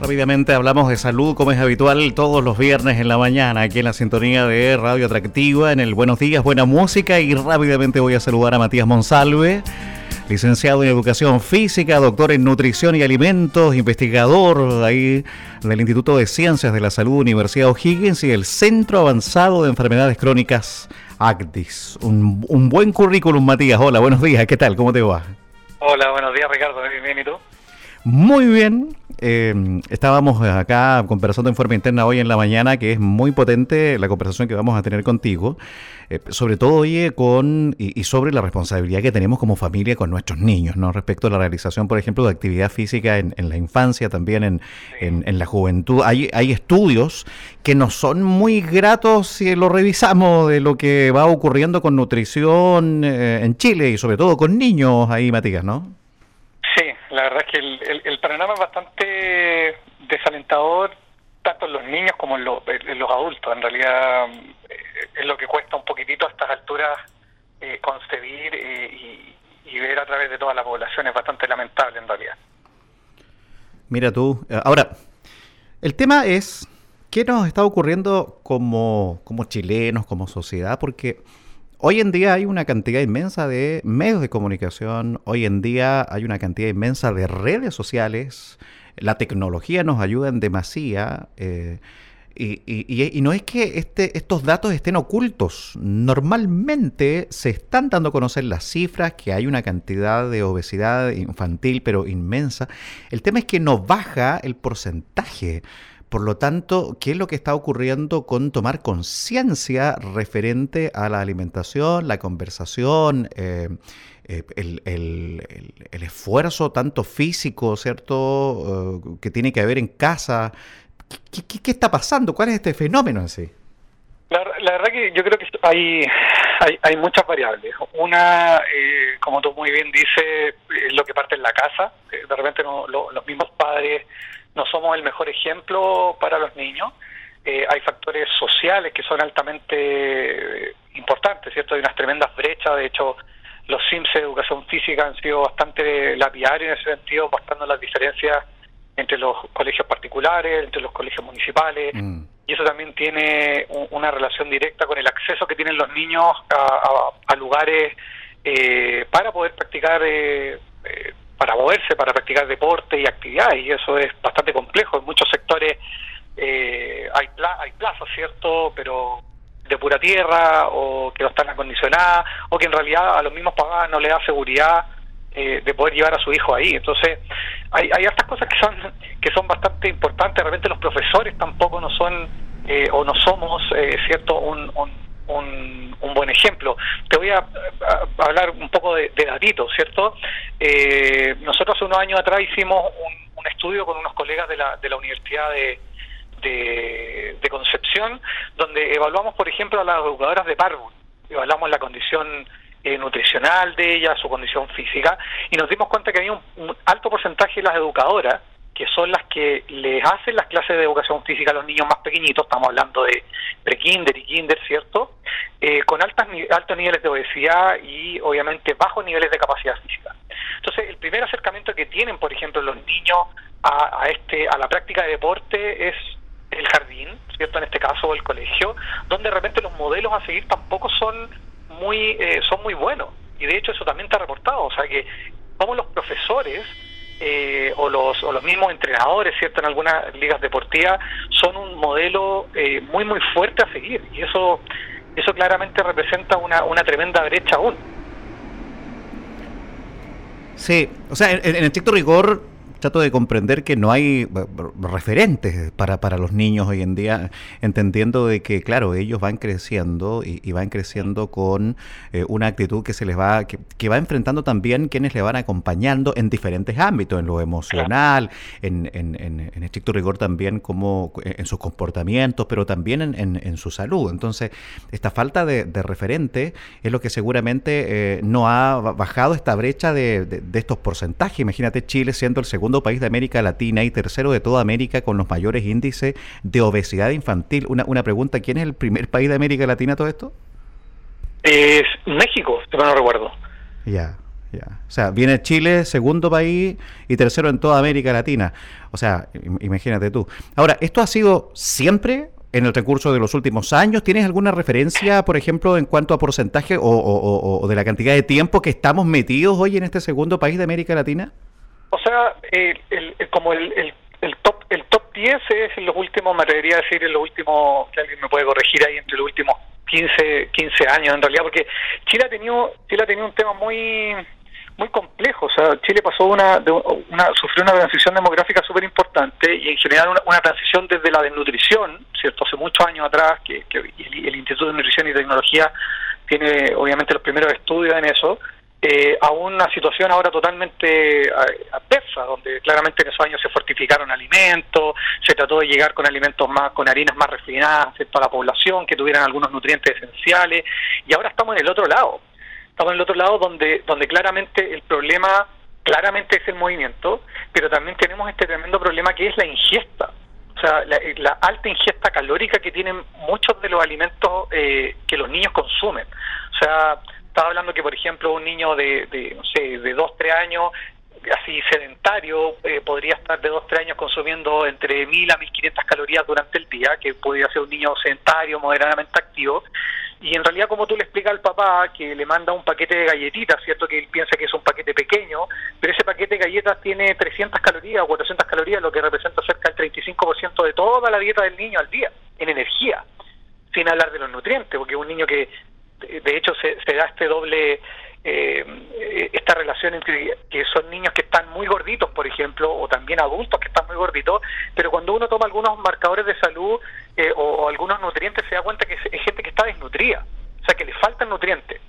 Rápidamente hablamos de salud como es habitual todos los viernes en la mañana aquí en la sintonía de Radio Atractiva en el Buenos Días, Buena Música y rápidamente voy a saludar a Matías Monsalve, licenciado en Educación Física, doctor en Nutrición y Alimentos, investigador ahí del Instituto de Ciencias de la Salud Universidad O'Higgins y el Centro Avanzado de Enfermedades Crónicas ACTIS. Un, un buen currículum, Matías. Hola, buenos días. ¿Qué tal? ¿Cómo te va? Hola, buenos días, Ricardo. Bien, ¿y tú? Muy bien. Eh, estábamos acá conversando en forma interna hoy en la mañana, que es muy potente la conversación que vamos a tener contigo, eh, sobre todo, oye, con y, sobre la responsabilidad que tenemos como familia con nuestros niños, ¿no? Respecto a la realización, por ejemplo, de actividad física en, la infancia, también en, en, la juventud. Hay, hay estudios que no son muy gratos si lo revisamos de lo que va ocurriendo con nutrición eh, en Chile y sobre todo con niños ahí, Matías, ¿no? La verdad es que el, panorama es bastante desalentador, tanto en los niños como en, los adultos. En realidad eh, es lo que cuesta un poquitito a estas alturas eh, concebir eh, y, ver a través de toda la población. Es bastante lamentable en realidad. Mira tú, ahora, el tema es, ¿qué nos está ocurriendo como, como chilenos, como sociedad? Porque Hoy en día hay una cantidad inmensa de medios de comunicación, hoy en día hay una cantidad inmensa de redes sociales, la tecnología nos ayuda en demasía. Eh, y, no es que este, estos datos estén ocultos. Normalmente se están dando a conocer las cifras, que hay una cantidad de obesidad infantil, pero inmensa. El tema es que no baja el porcentaje. Por lo tanto, ¿qué es lo que está ocurriendo con tomar conciencia referente a la alimentación, la conversación, eh, eh, el, esfuerzo tanto físico, ¿cierto?, eh, que tiene que haber en casa. ¿Qué, está pasando? ¿Cuál es este fenómeno en sí? La, verdad que yo creo que hay, hay, muchas variables. Una, como tú muy bien dices, es lo que parte en la casa. De repente los mismos padres no somos el mejor ejemplo para los niños. Eh, hay factores sociales que son altamente importantes, ¿cierto? Hay unas tremendas brechas, de hecho, los SIMS de educación física han sido bastante lapidarios en ese sentido, mostrando las diferencias entre los colegios particulares, entre los colegios municipales, mm. y eso también tiene una relación directa con el acceso que tienen los niños a, lugares eh, para poder practicar eh, eh para moverse, para practicar deporte y actividades, y eso es bastante complejo. En muchos sectores eh, hay, hay plazas, ¿cierto? Pero de pura tierra o que no están acondicionadas o que en realidad a los mismos papás no le da seguridad eh, de poder llevar a su hijo ahí. Entonces, hay, hay estas cosas que son que son bastante importantes. De repente los profesores tampoco no son eh, o no somos, ¿cierto? un un, buen ejemplo. Te voy a, hablar un poco de, de ¿cierto? Eh, nosotros hace unos años atrás hicimos un, estudio con unos colegas de la, de la Universidad de, de, Concepción, donde evaluamos, por ejemplo, a las educadoras de párvulo, evaluamos la condición eh, nutricional de ellas, su condición física, y nos dimos cuenta que había un alto porcentaje de las educadoras que son las que les hacen las clases de educación física a los niños más pequeñitos, estamos hablando de pre-kinder y kinder, ¿cierto? Eh, con altas, altos niveles de obesidad y obviamente bajos niveles de capacidad física. Entonces, el primer acercamiento que tienen, por ejemplo, los niños a, este, a la práctica de deporte es el jardín, ¿cierto? En este caso, el colegio, donde de repente los modelos a seguir tampoco son muy, eh, son muy buenos. Y de hecho eso también está reportado, o sea que como los profesores eh, o, los, o los mismos entrenadores, ¿cierto? En algunas ligas deportivas son un modelo eh, muy, muy fuerte a seguir y eso, eso claramente representa una, una tremenda brecha aún. Sí, o sea, en, en estricto rigor, trato de comprender que no hay referentes para, para los niños hoy en día, entendiendo de que, claro, ellos van creciendo y, van creciendo con eh, una actitud que se les va, que, va enfrentando también quienes le van acompañando en diferentes ámbitos, en lo emocional, en, en, en, estricto rigor también como en sus comportamientos, pero también en, su salud. Entonces, esta falta de, referente es lo que seguramente eh, no ha bajado esta brecha de, de estos porcentajes. Imagínate Chile siendo el segundo país de América Latina y tercero de toda América con los mayores índices de obesidad infantil. Una, una pregunta, ¿quién es el primer país de América Latina todo esto? Es México, si no recuerdo. Ya. O sea, viene Chile, segundo país y tercero en toda América Latina. O sea, imagínate tú. Ahora, ¿esto ha sido siempre en el recurso de los últimos años? ¿Tienes alguna referencia, por ejemplo, en cuanto a porcentaje o, de la cantidad de tiempo que estamos metidos hoy en este segundo país de América Latina? O sea, como el, el, top el top 10 es en los últimos, me atrevería a decir, en los últimos, que alguien me puede corregir ahí, entre los últimos 15, 15 años en realidad, porque Chile ha tenido, Chile ha tenido un tema muy muy complejo. O sea, Chile pasó una, una sufrió una transición demográfica súper importante y en general una, transición desde la desnutrición, ¿cierto? Hace muchos años atrás, que, el, Instituto de Nutrición y Tecnología tiene obviamente los primeros estudios en eso, eh, a una situación ahora totalmente eh, adversa, donde claramente en esos años se fortificaron alimentos, se trató de llegar con alimentos más, con harinas más refinadas ¿cierto? a la población, que tuvieran algunos nutrientes esenciales, y ahora estamos en el otro lado estamos en el otro lado donde, donde claramente el problema claramente es el movimiento, pero también tenemos este tremendo problema que es la ingesta. O sea, la, alta ingesta calórica que tienen muchos de los alimentos eh, que los niños consumen. O sea, estaba hablando que, por ejemplo, un niño de, de no sé, de 2, 3 años así sedentario eh, podría estar de 2, 3 años consumiendo entre 1000 a 1500 calorías durante el día, que podría ser un niño sedentario, moderadamente activo, y en realidad como tú le explicas al papá que le manda un paquete de galletitas, ¿cierto? Que él piensa que es un paquete pequeño, pero ese paquete de galletas tiene 300 calorías o 400 calorías, lo que representa cerca del 35% de toda la dieta del niño al día, en energía, sin hablar de los nutrientes, porque un niño que de hecho se, se da este doble eh, esta relación entre que son niños que están muy gorditos, por ejemplo, o también adultos que están muy gorditos, pero cuando uno toma algunos marcadores de salud eh, o, algunos nutrientes se da cuenta que es, gente que está desnutrida, o sea, que le faltan nutrientes.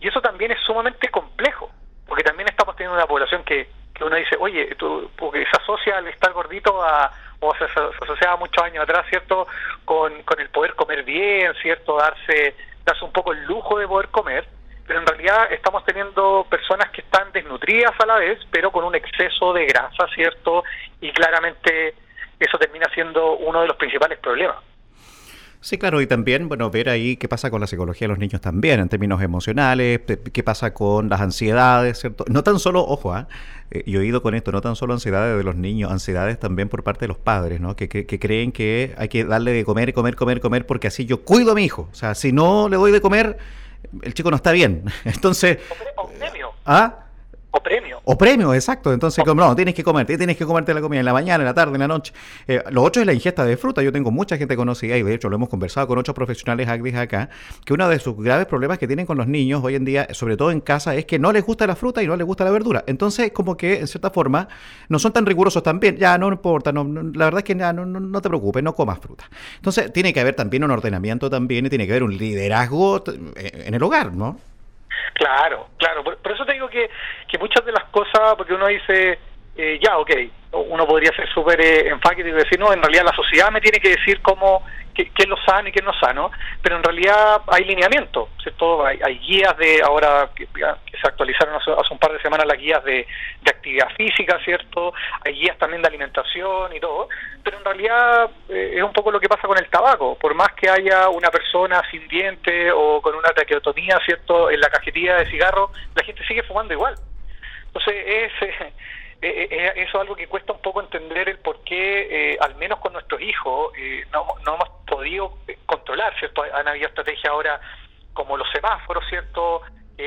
Y eso también es sumamente complejo, porque también estamos teniendo una población que, que uno dice, oye, porque se asocia al estar gordito a, o se, se asociaba muchos años atrás, ¿cierto?, con, con el poder comer bien, ¿cierto?, darse, darse un poco el lujo de poder comer, pero en realidad estamos teniendo personas que están desnutridas a la vez, pero con un exceso de grasa, ¿cierto? Y claramente eso termina siendo uno de los principales problemas. Sí, claro, y también, bueno, ver ahí qué pasa con la psicología de los niños también, en términos emocionales, qué pasa con las ansiedades, ¿cierto? No tan solo, ojo, ¿ah? ¿eh? yo he ido con esto, no tan solo ansiedades de los niños, ansiedades también por parte de los padres, ¿no? Que, que, creen que hay que darle de comer, comer, comer, comer, porque así yo cuido a mi hijo. O sea, si no le doy de comer, el chico no está bien. Entonces... ¿Ah? O premio. O premio, exacto. Entonces, como, no, tienes que comer, tienes que comerte la comida en la mañana, en la tarde, en la noche. Eh, lo otro es la ingesta de fruta. Yo tengo mucha gente conocida y de hecho lo hemos conversado con otros profesionales agris acá, que uno de sus graves problemas que tienen con los niños hoy en día, sobre todo en casa, es que no les gusta la fruta y no les gusta la verdura. Entonces, como que en cierta forma no son tan rigurosos también. Ya, no importa, no, la verdad es que ya, no, no, te preocupes, no comas fruta. Entonces, tiene que haber también un ordenamiento también y tiene que haber un liderazgo eh, en el hogar, ¿no? Claro, claro. Por, eso te digo que, que muchas de las cosas, porque uno dice, eh, ya, ok, uno podría ser súper eh, enfático y decir, no, en realidad la sociedad me tiene que decir cómo, qué, es lo sano y qué no sano, pero en realidad hay lineamientos, ¿cierto? Hay, hay guías de, ahora que, se actualizaron hace, un par de semanas las guías de, de, actividad física, ¿cierto? Hay guías también de alimentación y todo, pero en realidad eh, es un poco lo que pasa con el tabaco, por más que haya una persona sin diente o con una traqueotomía, ¿cierto? En la cajetilla de cigarro, la gente sigue fumando igual. Entonces es... Eh, eh, eso es algo que cuesta un poco entender el por qué, eh, al menos con nuestros hijos, no, no hemos podido controlar, ¿cierto? Han habido estrategias ahora como los semáforos, ¿cierto?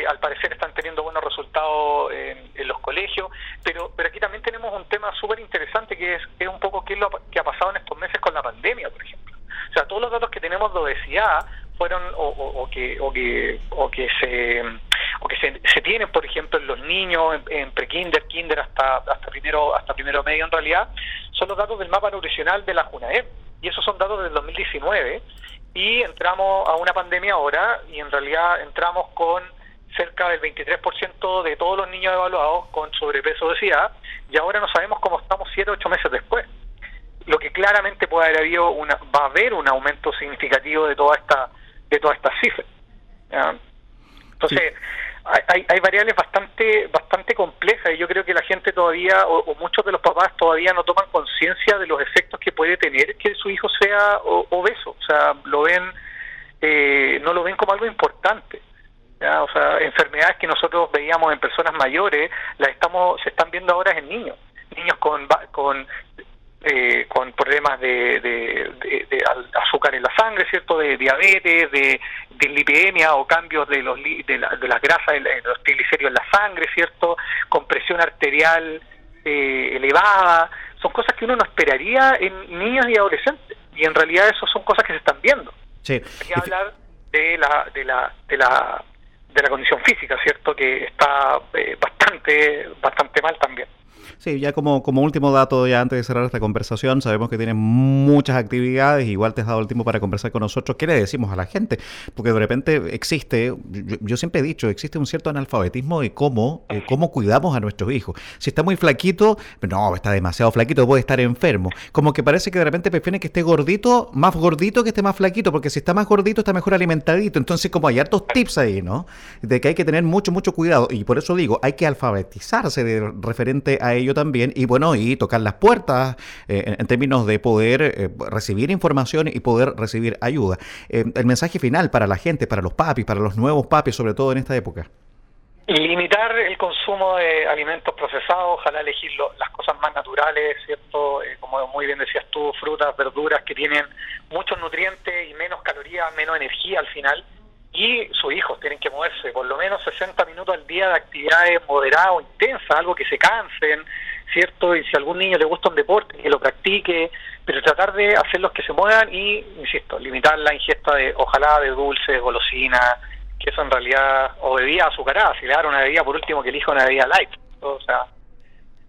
al parecer están teniendo buenos resultados en, los colegios, pero pero aquí también tenemos un tema súper interesante que es, es un poco qué es lo que ha pasado en estos meses con la pandemia, por ejemplo. O sea, todos los datos que tenemos de obesidad fueron o, o, que o que o que se o que se, se tienen por ejemplo en los niños en, prekinder kinder hasta hasta primero hasta primero medio en realidad son los datos del mapa nutricional de la JUNAEP y esos son datos del 2019 y entramos a una pandemia ahora y en realidad entramos con cerca del 23% de todos los niños evaluados con sobrepeso obesidad y ahora no sabemos cómo estamos 7 o 8 meses después. Lo que claramente puede haber habido una, va a haber un aumento significativo de toda esta de todas estas cifras. Entonces, hay, hay variables bastante bastante complejas y yo creo que la gente todavía, o, muchos de los papás todavía no toman conciencia de los efectos que puede tener que su hijo sea obeso. O sea, lo ven, eh, no lo ven como algo importante. O sea, enfermedades que nosotros veíamos en personas mayores, las estamos se están viendo ahora en niños. Niños con, con eh, con problemas de, de, azúcar en la sangre, ¿cierto? De diabetes, de, lipemia o cambios de, los, de, las grasas, de los triglicéridos en la sangre, ¿cierto? Con presión arterial eh, elevada. Son cosas que uno no esperaría en niños y adolescentes. Y en realidad eso son cosas que se están viendo. Sí. Hay que hablar de la, de la, de la, de la condición física, ¿cierto? Que está eh, bastante, bastante mal también. Sí, ya como, como último dato, ya antes de cerrar esta conversación, sabemos que tienes muchas actividades, igual te has dado el tiempo para conversar con nosotros. ¿Qué le decimos a la gente? Porque de repente existe, yo, siempre he dicho, existe un cierto analfabetismo de cómo, eh, cómo cuidamos a nuestros hijos. Si está muy flaquito, no, está demasiado flaquito, puede estar enfermo. Como que parece que de repente prefieren que esté gordito, más gordito que esté más flaquito, porque si está más gordito está mejor alimentadito. Entonces, como hay hartos tips ahí, ¿no? De que hay que tener mucho, mucho cuidado. Y por eso digo, hay que alfabetizarse de referente a ello también y bueno, y tocar las puertas eh, en, términos de poder eh, recibir información y poder recibir ayuda. Eh, el mensaje final para la gente, para los papis, para los nuevos papis, sobre todo en esta época. Limitar el consumo de alimentos procesados, ojalá elegir las cosas más naturales, ¿cierto? como muy bien decías tú, frutas, verduras que tienen muchos nutrientes y menos calorías, menos energía al final y sus hijos tienen que moverse por lo menos 60 minutos al día de actividades moderadas o intensas, algo que se cansen, ¿cierto? Y si a algún niño le gusta un deporte, que lo practique, pero tratar de hacerlos que se muevan y, insisto, limitar la ingesta de, ojalá, de dulces, golosinas, que eso en realidad, o bebida azucarada, si le dan una bebida, por último, que elija una bebida light, o sea,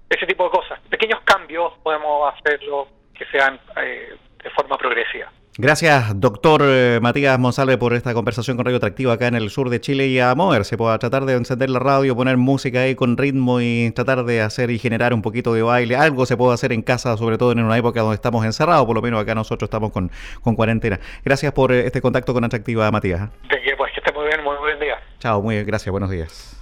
ese tipo de cosas. Pequeños cambios podemos hacerlo que sean eh, de forma progresiva. Gracias, doctor eh, Matías Monsalve, por esta conversación con Radio Atractivo acá en el sur de Chile y a moverse, pues, a tratar de encender la radio, poner música ahí con ritmo y tratar de hacer y generar un poquito de baile. Algo se puede hacer en casa, sobre todo en una época donde estamos encerrados, por lo menos acá nosotros estamos con, con cuarentena. Gracias por eh, este contacto con Atractiva, Matías. De que, pues, que esté muy bien, muy buen día. Chao, muy bien, gracias, buenos días.